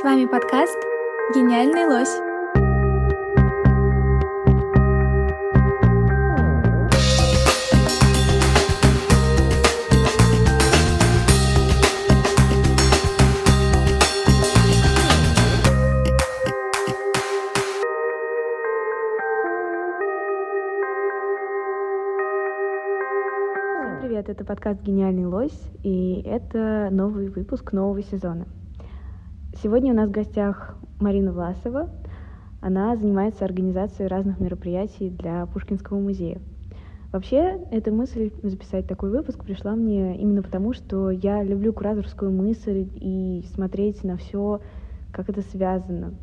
С вами подкаст «Гениальный лось». Привет, это подкаст «Гениальный лось», и это новый выпуск нового сезона. Сегодня у нас в гостях Марина Власова. Она занимается организацией разных мероприятий для Пушкинского музея. Вообще, эта мысль записать такой выпуск пришла мне именно потому, что я люблю кураторскую мысль и смотреть на все, как это связано.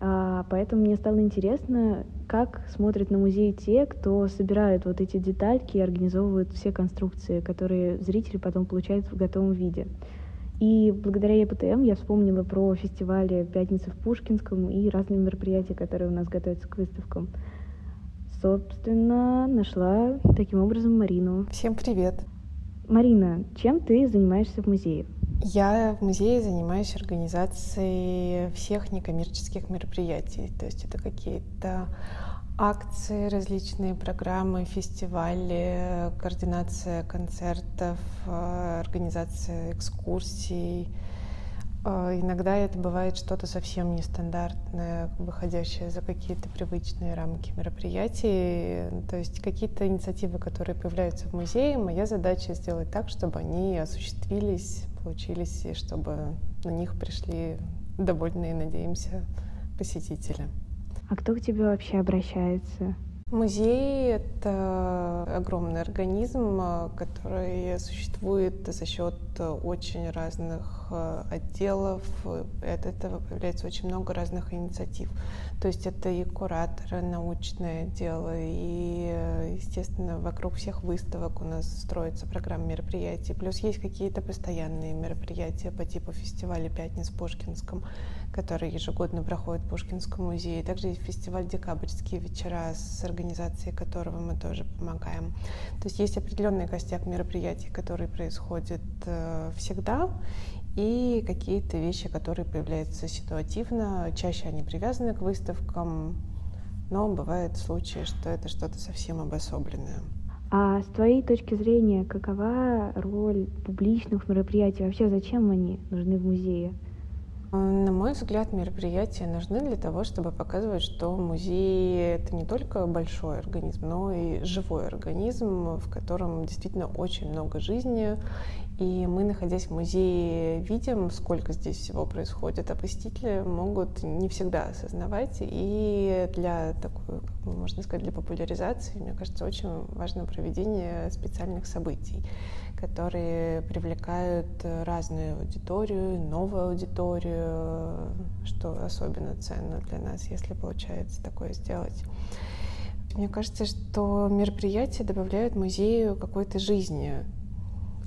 А, поэтому мне стало интересно, как смотрят на музей те, кто собирает вот эти детальки и организовывают все конструкции, которые зрители потом получают в готовом виде. И благодаря ЕПТМ я вспомнила про фестивали «Пятница в Пушкинском» и разные мероприятия, которые у нас готовятся к выставкам. Собственно, нашла таким образом Марину. Всем привет! Марина, чем ты занимаешься в музее? Я в музее занимаюсь организацией всех некоммерческих мероприятий. То есть это какие-то акции, различные программы, фестивали, координация концертов, э, организация экскурсий. Э, иногда это бывает что-то совсем нестандартное, выходящее за какие-то привычные рамки мероприятий. То есть какие-то инициативы, которые появляются в музее, моя задача сделать так, чтобы они осуществились, получились, и чтобы на них пришли довольные, надеемся, посетители. А кто к тебе вообще обращается? Музей — это огромный организм, который существует за счет очень разных э, отделов. От этого появляется очень много разных инициатив. То есть это и кураторы, научное дело, и, естественно, вокруг всех выставок у нас строится программа мероприятий. Плюс есть какие-то постоянные мероприятия по типу фестиваля «Пятниц» в Пушкинском, который ежегодно проходит в Пушкинском музее. Также есть фестиваль «Декабрьские вечера», с организацией которого мы тоже помогаем. То есть есть определенный костяк мероприятий, которые происходят э, всегда, и какие-то вещи, которые появляются ситуативно. Чаще они привязаны к выставкам, но бывают случаи, что это что-то совсем обособленное. А с твоей точки зрения, какова роль публичных мероприятий? Вообще, зачем они нужны в музее? На мой взгляд, мероприятия нужны для того, чтобы показывать, что музей — это не только большой организм, но и живой организм, в котором действительно очень много жизни. И мы, находясь в музее, видим, сколько здесь всего происходит, а посетители могут не всегда осознавать. И для такой, можно сказать, для популяризации, мне кажется, очень важно проведение специальных событий которые привлекают разную аудиторию, новую аудиторию, что особенно ценно для нас, если получается такое сделать. Мне кажется, что мероприятия добавляют музею какой-то жизни,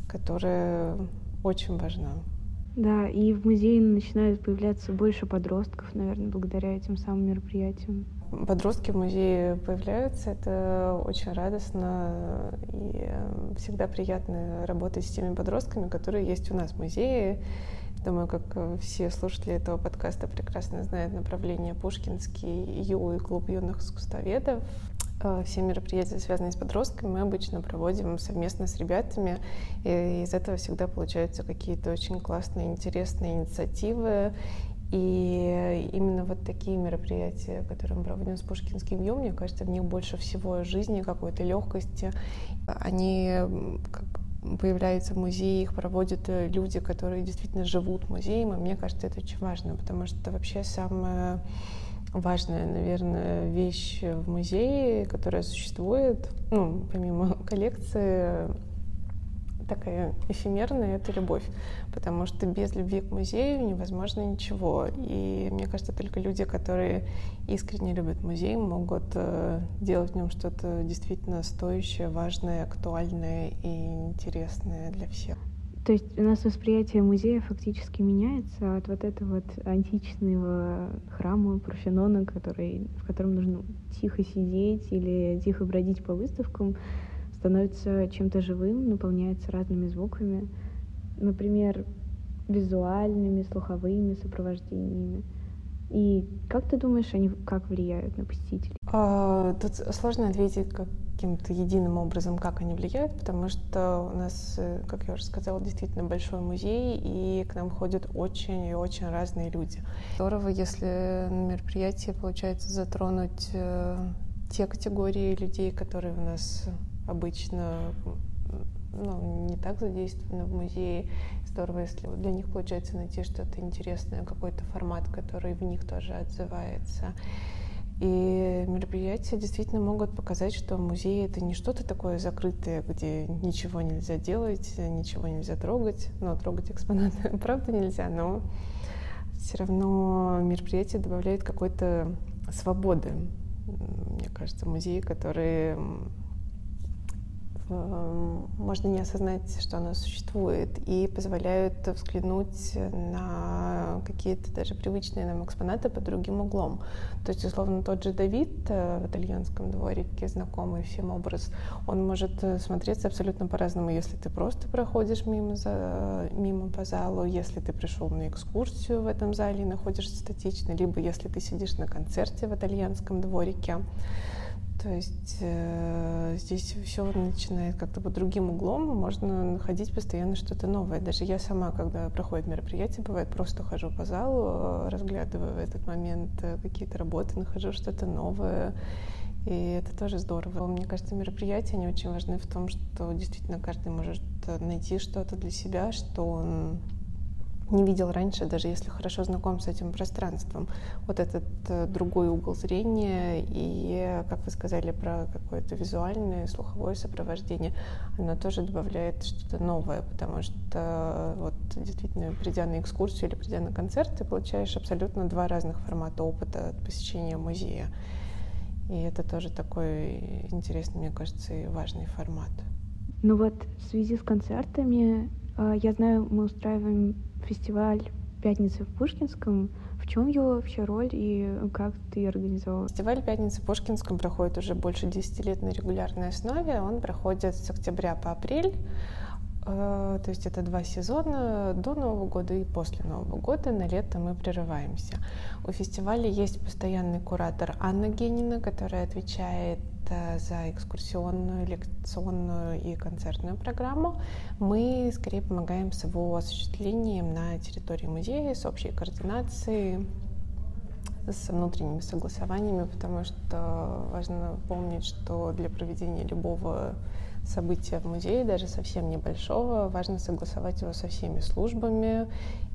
которая очень важна. Да, и в музее начинают появляться больше подростков, наверное, благодаря этим самым мероприятиям подростки в музее появляются, это очень радостно и всегда приятно работать с теми подростками, которые есть у нас в музее. Думаю, как все слушатели этого подкаста прекрасно знают направление Пушкинский ЮУ и клуб юных искусствоведов. Э, все мероприятия, связанные с подростками, мы обычно проводим совместно с ребятами, и из этого всегда получаются какие-то очень классные, интересные инициативы. И именно вот такие мероприятия, которые мы проводим с Пушкинским ЮМ, мне кажется, в них больше всего жизни, какой-то легкости. Они как появляются в музее, их проводят э, люди, которые действительно живут музеем, и мне кажется, это очень важно, потому что вообще самая важная, наверное, вещь в музее, которая существует, ну, помимо коллекции, такая эфемерная, это любовь. Потому что без любви к музею невозможно ничего. И мне кажется, только люди, которые искренне любят музей, могут э, делать в нем что-то действительно стоящее, важное, актуальное и интересное для всех. То есть у нас восприятие музея фактически меняется от вот этого вот античного храма Парфенона, который, в котором нужно тихо сидеть или тихо бродить по выставкам, становится чем-то живым, наполняется разными звуками. Например, визуальными, слуховыми сопровождениями. И как ты думаешь, они как влияют на посетителей? А, тут сложно ответить каким-то единым образом, как они влияют, потому что у нас, э, как я уже сказала, действительно большой музей, и к нам ходят очень и очень разные люди. Здорово, если на мероприятии получается затронуть э, те категории людей, которые у нас обычно ну, не так задействованы в музее. Здорово, если для них получается найти что-то интересное, какой-то формат, который в них тоже отзывается. И мероприятия действительно могут показать, что музей это не что-то такое закрытое, где ничего нельзя делать, ничего нельзя трогать. Но трогать экспонаты правда нельзя, но все равно мероприятие добавляет какой-то свободы. Мне кажется, музеи, которые можно не осознать, что оно существует, и позволяют взглянуть на какие-то даже привычные нам экспонаты под другим углом. То есть, условно, тот же Давид э, в итальянском дворике, знакомый всем образ, он может э, смотреться абсолютно по-разному, если ты просто проходишь мимо, за, мимо по залу, если ты пришел на экскурсию в этом зале и находишься статично, либо если ты сидишь на концерте в итальянском дворике. То есть э, здесь все начинает как-то под другим углом, можно находить постоянно что-то новое. Даже я сама, когда проходит мероприятие, бывает, просто хожу по залу, разглядываю в этот момент э, какие-то работы, нахожу что-то новое. И это тоже здорово. Мне кажется, мероприятия, они очень важны в том, что действительно каждый может найти что-то для себя, что он не видел раньше, даже если хорошо знаком с этим пространством. Вот этот э, другой угол зрения и, как вы сказали, про какое-то визуальное, слуховое сопровождение, оно тоже добавляет что-то новое, потому что вот действительно, придя на экскурсию или придя на концерт, ты получаешь абсолютно два разных формата опыта от посещения музея. И это тоже такой интересный, мне кажется, и важный формат. Ну вот в связи с концертами, э, я знаю, мы устраиваем фестиваль «Пятница в Пушкинском». В чем его вообще роль и как ты организовал? Фестиваль «Пятница в Пушкинском» проходит уже больше 10 лет на регулярной основе. Он проходит с октября по апрель. Э, то есть это два сезона до Нового года и после Нового года. На лето мы прерываемся. У фестиваля есть постоянный куратор Анна Генина, которая отвечает за экскурсионную, лекционную и концертную программу. Мы скорее помогаем с его осуществлением на территории музея, с общей координацией, с внутренними согласованиями, потому что важно помнить, что для проведения любого события в музее, даже совсем небольшого, важно согласовать его со всеми службами,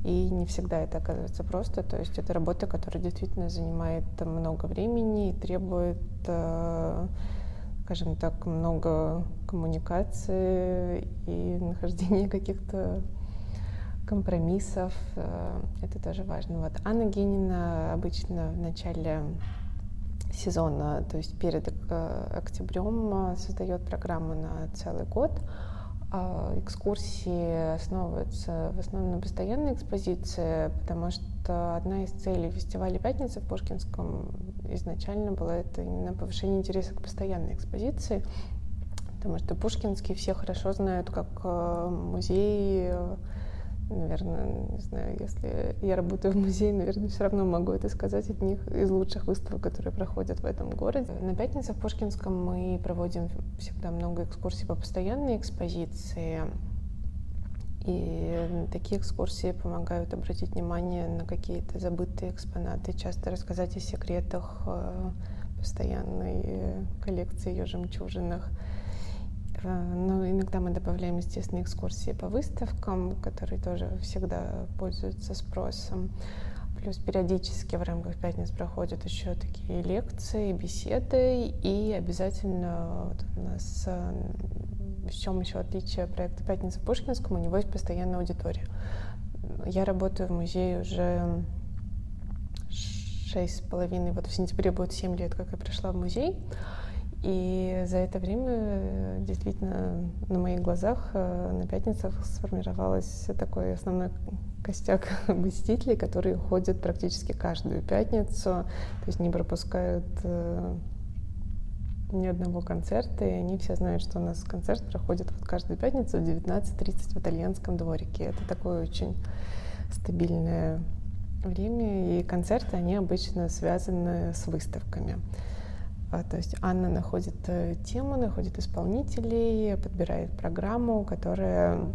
и не всегда это оказывается просто. То есть это работа, которая действительно занимает много времени и требует, э, скажем так, много коммуникации и нахождения каких-то компромиссов. Э, это тоже важно. Вот Анна Генина обычно в начале сезона, то есть перед э, октябрем создает программу на целый год. А, экскурсии основываются в основном на постоянной экспозиции, потому что одна из целей фестиваля «Пятница» в Пушкинском изначально была это именно повышение интереса к постоянной экспозиции, потому что Пушкинский все хорошо знают как э, музей наверное, не знаю, если я работаю в музее, наверное, все равно могу это сказать, от них из лучших выставок, которые проходят в этом городе. На пятнице в Пушкинском мы проводим всегда много экскурсий по постоянной экспозиции. И такие экскурсии помогают обратить внимание на какие-то забытые экспонаты, часто рассказать о секретах э, постоянной коллекции ее жемчужинах. Э, но иногда мы добавляем, естественно, экскурсии по выставкам, которые тоже всегда пользуются спросом. Плюс периодически в рамках пятниц проходят еще такие лекции, беседы, и обязательно вот у нас э, в чем еще отличие проекта «Пятница в Пушкинском», у него есть постоянная аудитория. Я работаю в музее уже шесть с половиной, вот в сентябре будет семь лет, как я пришла в музей. И за это время э, действительно на моих глазах э, на пятницах сформировалась такой основной костяк посетителей, которые ходят практически каждую пятницу, то есть не пропускают э, ни одного концерта, и они все знают, что у нас концерт проходит вот каждую пятницу в 19.30 в итальянском дворике. Это такой очень стабильное время, и концерты, они обычно связаны с выставками. А, то есть Анна находит э, тему, находит исполнителей, подбирает программу, которая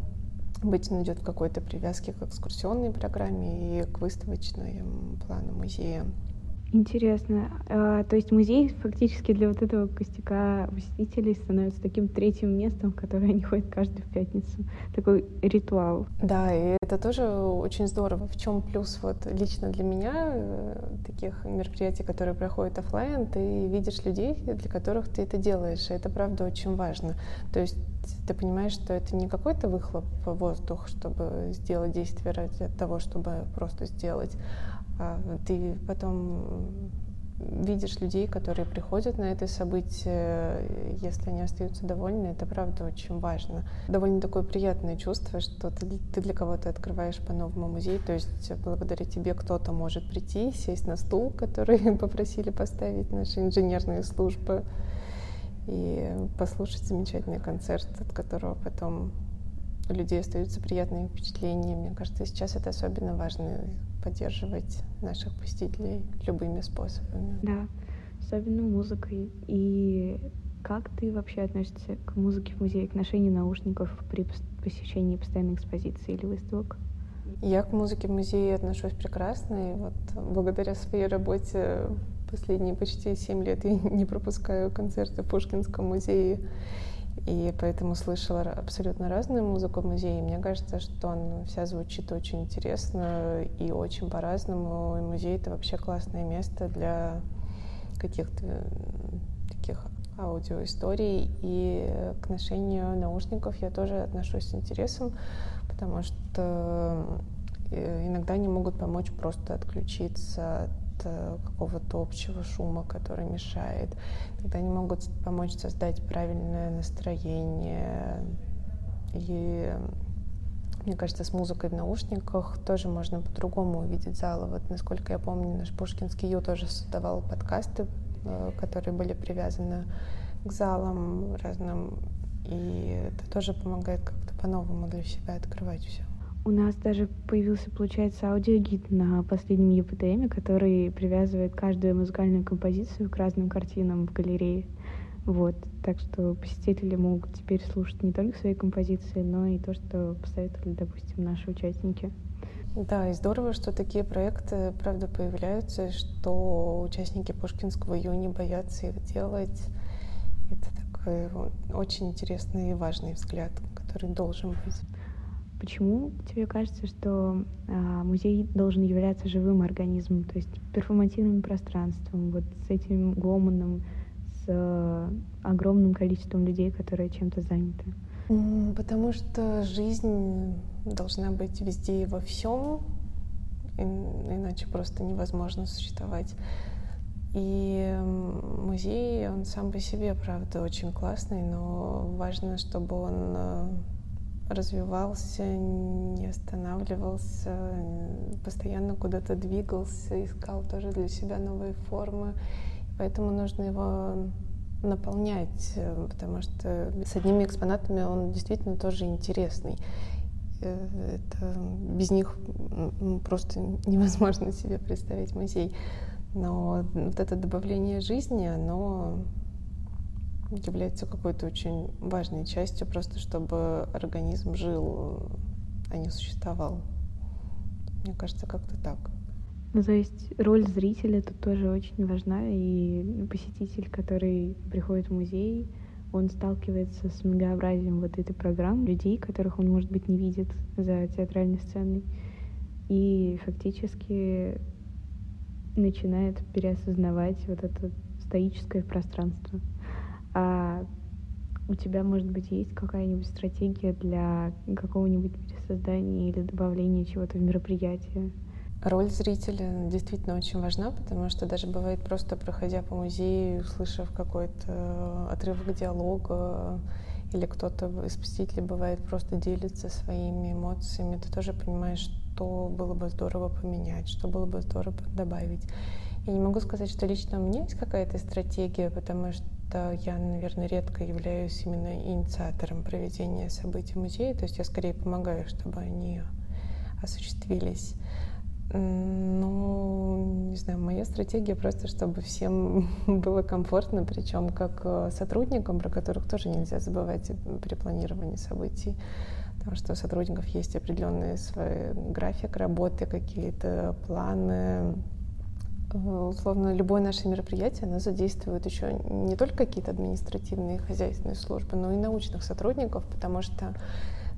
обычно идет в какой-то привязке к экскурсионной программе и к выставочной плану музея. Интересно. А, то есть музей фактически для вот этого костяка посетителей становится таким третьим местом, в которое они ходят каждую пятницу. Такой ритуал. Да, и это тоже очень здорово. В чем плюс вот лично для меня э, таких мероприятий, которые проходят офлайн, ты видишь людей, для которых ты это делаешь. И это правда очень важно. То есть ты понимаешь, что это не какой-то выхлоп в воздух, чтобы сделать действие ради того, чтобы просто сделать, ты потом видишь людей, которые приходят на это событие, если они остаются довольны, это правда очень важно. Довольно такое приятное чувство, что ты, ты для кого-то открываешь по-новому музей, то есть благодаря тебе кто-то может прийти, сесть на стул, который попросили поставить наши инженерные службы, и послушать замечательный концерт, от которого потом у людей остаются приятные впечатления. Мне кажется, сейчас это особенно важно поддерживать наших посетителей любыми способами. Да, особенно музыкой. И как ты вообще относишься к музыке в музее, к ношению наушников при посещении постоянной экспозиции или выставок? Я к музыке в музее отношусь прекрасно, и вот благодаря своей работе последние почти семь лет я не пропускаю концерты в Пушкинском музее и поэтому слышала абсолютно разную музыку в музее. Мне кажется, что она вся звучит очень интересно и очень по-разному. И музей — это вообще классное место для каких-то таких аудиоисторий. И к ношению наушников я тоже отношусь с интересом, потому что э, иногда они могут помочь просто отключиться Э, какого-то общего шума, который мешает. Тогда они могут помочь создать правильное настроение. И мне кажется, с музыкой в наушниках тоже можно по-другому увидеть зал. Вот, насколько я помню, наш Пушкинский Ю тоже создавал подкасты, э, которые были привязаны к залам разным. И это тоже помогает как-то по-новому для себя открывать все. У нас даже появился, получается, аудиогид на последнем ЕПТМ, который привязывает каждую музыкальную композицию к разным картинам в галерее. Вот, так что посетители могут теперь слушать не только свои композиции, но и то, что посоветовали, допустим, наши участники. Да, и здорово, что такие проекты, правда, появляются, что участники Пушкинского Ю не боятся их делать. Это такой очень интересный и важный взгляд, который должен быть. Почему тебе кажется, что а, музей должен являться живым организмом, то есть перформативным пространством, вот с этим гомоном, с а, огромным количеством людей, которые чем-то заняты? Потому что жизнь должна быть везде и во всем, иначе просто невозможно существовать. И музей, он сам по себе, правда, очень классный, но важно, чтобы он а, развивался, не останавливался, постоянно куда-то двигался, искал тоже для себя новые формы. Поэтому нужно его наполнять, потому что с одними экспонатами он действительно тоже интересный. Э, это, без них просто невозможно себе представить музей. Но вот это добавление жизни, оно является какой-то очень важной частью, просто чтобы организм жил, а не существовал. Мне кажется, как-то так. Ну, то есть роль зрителя тут тоже очень важна, и посетитель, который приходит в музей, он сталкивается с многообразием вот этой программы, людей, которых он, может быть, не видит за театральной сценой, и фактически начинает переосознавать вот это стоическое пространство. А у тебя, может быть, есть какая-нибудь стратегия для какого-нибудь пересоздания или добавления чего-то в мероприятие? Роль зрителя действительно очень важна, потому что даже бывает просто проходя по музею, услышав какой-то отрывок диалога, или кто-то из посетителей бывает просто делится своими эмоциями, ты тоже понимаешь, что было бы здорово поменять, что было бы здорово добавить. Я не могу сказать, что лично у меня есть какая-то стратегия, потому что я, наверное, редко являюсь именно инициатором проведения событий в музее, то есть я скорее помогаю, чтобы они осуществились. Ну, не знаю, моя стратегия просто, чтобы всем было комфортно, причем как э, сотрудникам, про которых тоже нельзя забывать при планировании событий, потому что у сотрудников есть определенный свой график работы, какие-то планы, условно, любое наше мероприятие, оно задействует еще не только какие-то административные хозяйственные службы, но и научных сотрудников, потому что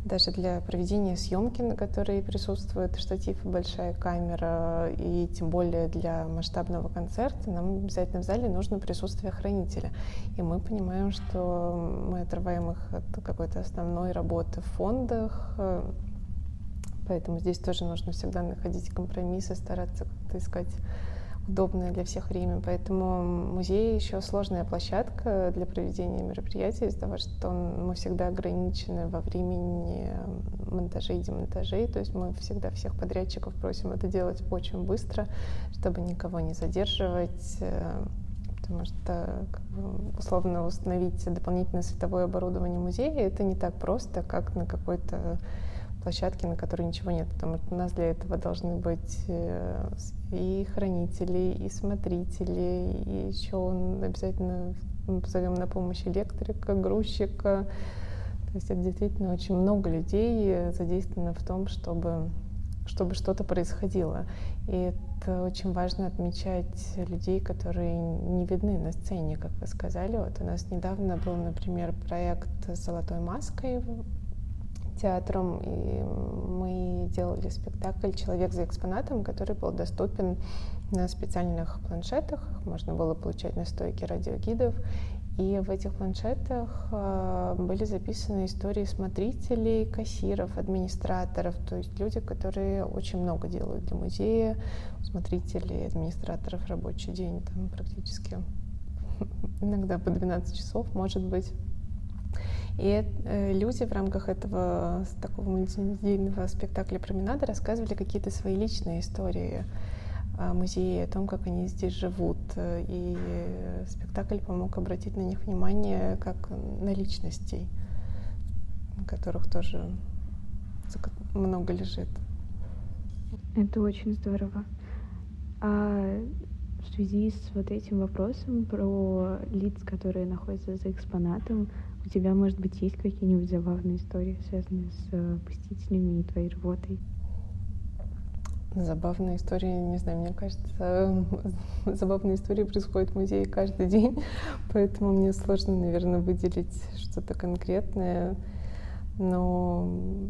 даже для проведения съемки, на которой присутствует штатив и большая камера, и тем более для масштабного концерта, нам обязательно в зале нужно присутствие хранителя. И мы понимаем, что мы отрываем их от какой-то основной работы в фондах, поэтому здесь тоже нужно всегда находить компромиссы, стараться как-то искать удобное для всех время. Поэтому музей еще сложная площадка для проведения мероприятий из-за того, что он, мы всегда ограничены во времени монтажей и демонтажей. То есть мы всегда всех подрядчиков просим это делать очень быстро, чтобы никого не задерживать э, потому что как бы, условно установить дополнительное световое оборудование музея это не так просто, как на какой-то площадке, на которой ничего нет, потому что у нас для этого должны быть э, и хранители, и смотрители, и еще обязательно позовем на помощь электрика, грузчика. То есть это действительно очень много людей задействовано в том, чтобы, чтобы что-то происходило. И это очень важно отмечать людей, которые не видны на сцене, как вы сказали. Вот у нас недавно был, например, проект с «Золотой маской» театром, и мы делали спектакль «Человек за экспонатом», который был доступен на специальных планшетах. Можно было получать настойки радиогидов. И в этих планшетах э, были записаны истории смотрителей, кассиров, администраторов, то есть люди, которые очень много делают для музея, смотрителей, администраторов рабочий день там практически иногда по 12 часов, может быть. И э, люди в рамках этого такого мультимедийного спектакля «Променада» рассказывали какие-то свои личные истории о музее, о том, как они здесь живут. И спектакль помог обратить на них внимание как на личностей, которых тоже много лежит. Это очень здорово. А в связи с вот этим вопросом про лиц, которые находятся за экспонатом, у тебя, может быть, есть какие-нибудь забавные истории, связанные с э, посетителями и твоей работой? Забавные истории, не знаю, мне кажется, забавные истории происходят в музее каждый день, поэтому мне сложно, наверное, выделить что-то конкретное. Но,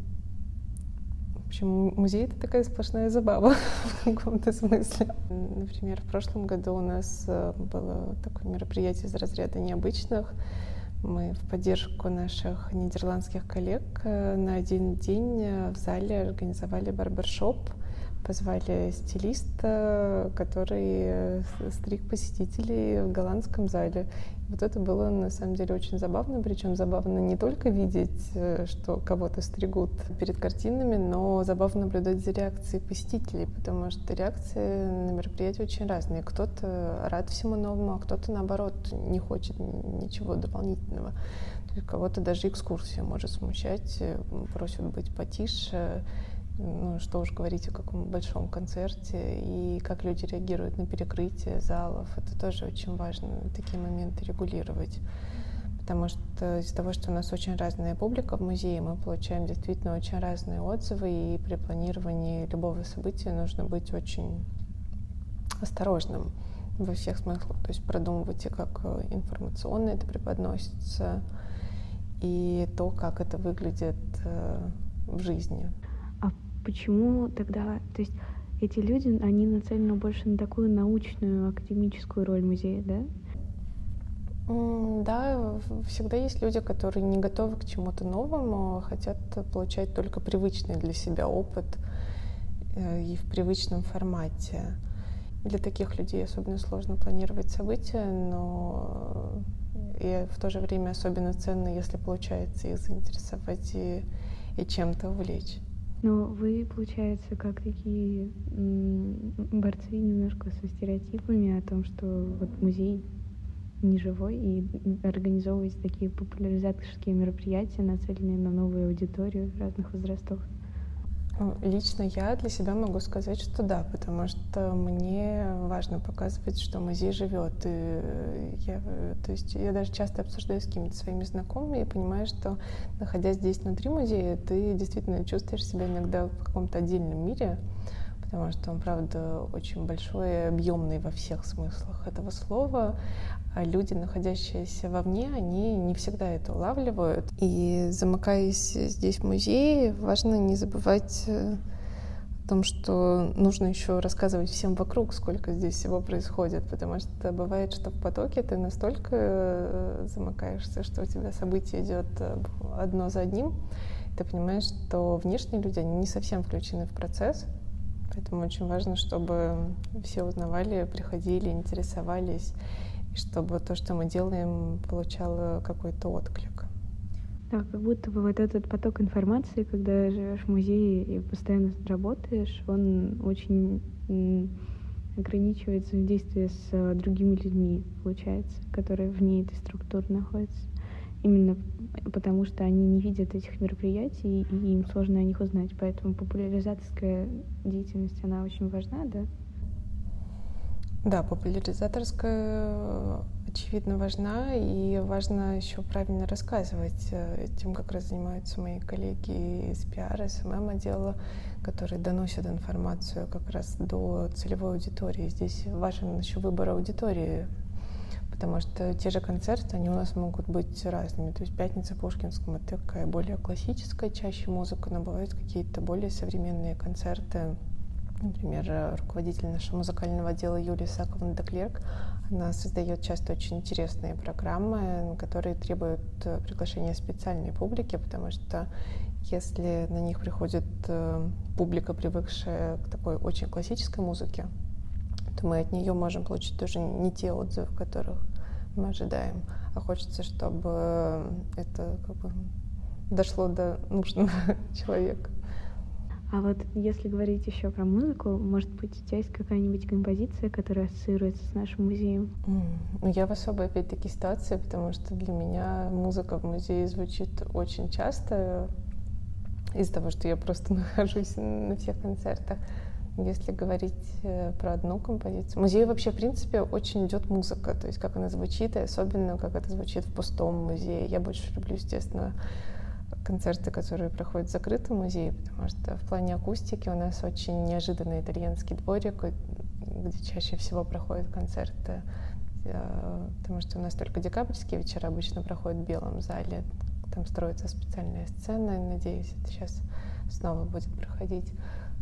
в общем, музей — это такая сплошная забава в каком-то смысле. Например, в прошлом году у нас э, было такое мероприятие из разряда необычных — мы в поддержку наших нидерландских коллег э, на один день э, в зале организовали барбершоп, позвали стилиста, который э, стриг посетителей в голландском зале. Вот это было на самом деле очень забавно, причем забавно не только видеть, э, что кого-то стригут перед картинами, но забавно наблюдать за реакцией посетителей, потому что реакции на мероприятии очень разные. Кто-то рад всему новому, а кто-то наоборот не хочет ничего дополнительного. Кого-то даже экскурсия может смущать, э, просят быть потише, ну, что уж говорить о каком большом концерте, и как люди реагируют на перекрытие залов. Это тоже очень важно, такие моменты регулировать. Потому что из-за того, что у нас очень разная публика в музее, мы получаем действительно очень разные отзывы, и при планировании любого события нужно быть очень осторожным во всех смыслах. То есть продумывать и как информационно это преподносится, и то, как это выглядит э, в жизни почему тогда, то есть эти люди, они нацелены больше на такую научную, академическую роль музея, да? Да, всегда есть люди, которые не готовы к чему-то новому, а хотят получать только привычный для себя опыт э, и в привычном формате. Для таких людей особенно сложно планировать события, но и в то же время особенно ценно, если получается их заинтересовать и, и чем-то увлечь. Но вы, получается, как такие борцы немножко со стереотипами о том, что вот музей не живой и организовываете такие популяризаторские мероприятия, нацеленные на новую аудиторию разных возрастов. Лично я для себя могу сказать, что да, потому что мне важно показывать, что музей живет. И я, то есть я даже часто обсуждаю с какими-то своими знакомыми и понимаю, что находясь здесь внутри музея, ты действительно чувствуешь себя иногда в каком-то отдельном мире, потому что он, правда, очень большой и объемный во всех смыслах этого слова. А люди, находящиеся вовне, они не всегда это улавливают. И замыкаясь здесь в музее, важно не забывать э, о том, что нужно еще рассказывать всем вокруг, сколько здесь всего происходит, потому что бывает, что в потоке ты настолько э, замыкаешься, что у тебя событие идет э, одно за одним, ты понимаешь, что внешние люди, они не совсем включены в процесс, Поэтому очень важно, чтобы все узнавали, приходили, интересовались, чтобы то, что мы делаем, получало какой-то отклик. Да, как будто бы вот этот поток информации, когда живешь в музее и постоянно работаешь, он очень ограничивает взаимодействие с э, другими людьми, получается, которые вне этой структуры находятся. Именно потому что они не видят этих мероприятий, и им сложно о них узнать. Поэтому популяризаторская деятельность, она очень важна, да? Да, популяризаторская, очевидно, важна, и важно еще правильно рассказывать. Э, тем как раз занимаются мои коллеги из пиара, SMM отдела, которые доносят информацию как раз до целевой аудитории. Здесь важен еще выбор аудитории, потому что те же концерты, они у нас могут быть разными. То есть «Пятница» Пушкинском — это такая более классическая чаще музыка, но бывают какие-то более современные концерты. Например, руководитель нашего музыкального отдела Юлия Исаковна Деклерк, она создает часто очень интересные программы, которые требуют э, приглашения специальной публики, потому что если на них приходит э, публика, привыкшая к такой очень классической музыке, то мы от нее можем получить тоже не те отзывы, которых мы ожидаем, а хочется, чтобы это как бы дошло до нужного человека. А вот если говорить еще про музыку, может быть, у тебя есть какая-нибудь композиция, которая ассоциируется с нашим музеем? Ну, я в особой, опять-таки, ситуации, потому что для меня музыка в музее звучит очень часто из-за того, что я просто нахожусь на всех концертах. Если говорить э, про одну композицию. Музей вообще, в принципе, очень идет музыка, то есть как она звучит, и особенно как это звучит в пустом музее. Я больше люблю, естественно, концерты, которые проходят в закрытом музее, потому что в плане акустики у нас очень неожиданный итальянский дворик, где чаще всего проходят концерты, э, потому что у нас только декабрьские вечера обычно проходят в белом зале, там строится специальная сцена, надеюсь, это сейчас снова будет проходить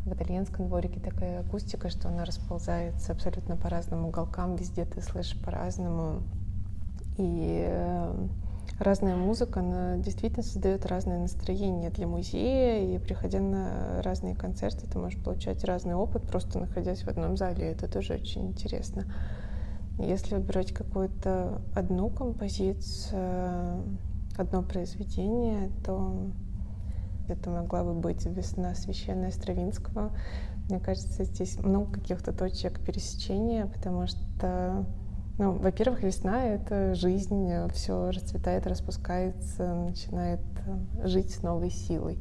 в итальянском дворике такая акустика, что она расползается абсолютно по разным уголкам, везде ты слышишь по-разному. И э, разная музыка, она действительно создает разное настроение для музея, и приходя на разные концерты, ты можешь получать разный опыт, просто находясь в одном зале, это тоже очень интересно. Если выбирать какую-то одну композицию, одно произведение, то это могла бы быть «Весна священная Стравинского». Мне кажется, здесь много каких-то точек пересечения, потому что, ну, во-первых, весна — это жизнь, все расцветает, распускается, начинает э, жить новой силой.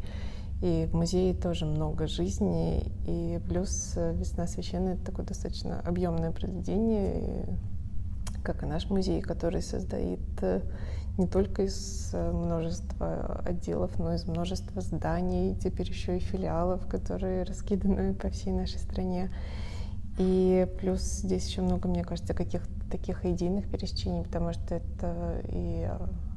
И в музее тоже много жизни, и плюс э, «Весна священная» — это такое достаточно объемное произведение, как и наш музей, который создает э, не только из э, множества отделов, но и из множества зданий, теперь еще и филиалов, которые раскиданы по всей нашей стране. И плюс здесь еще много, мне кажется, каких-то таких идейных пересечений, потому что это и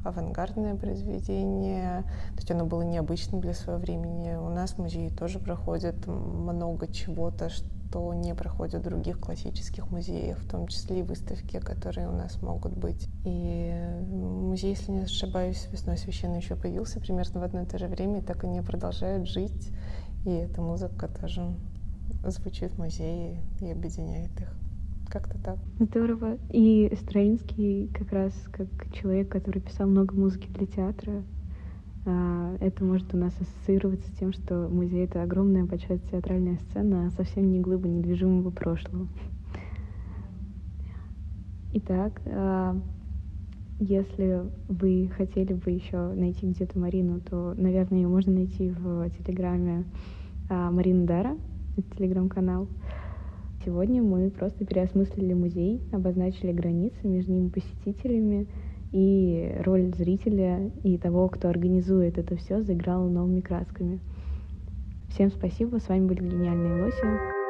авангардное произведение, то есть оно было необычным для своего времени. У нас в музее тоже проходит много чего-то, что не проходит в других классических музеях, в том числе и выставки, которые у нас могут быть. И музей, если не ошибаюсь, весной священный еще появился примерно в одно и то же время, и так они продолжают жить. И эта музыка тоже звучит в музее и объединяет их. Как-то так. Здорово. И Стравинский как раз как человек, который писал много музыки для театра, а, это может у нас ассоциироваться с тем, что музей — это огромная большая театральная сцена, а совсем не глыба недвижимого прошлого. Итак, а, если вы хотели бы еще найти где-то Марину, то, наверное, ее можно найти в Телеграме а, Марина Дара, это телеграм-канал. Сегодня мы просто переосмыслили музей, обозначили границы между ним посетителями, и роль зрителя и того, кто организует это все, заиграла новыми красками. Всем спасибо, с вами были гениальные лоси.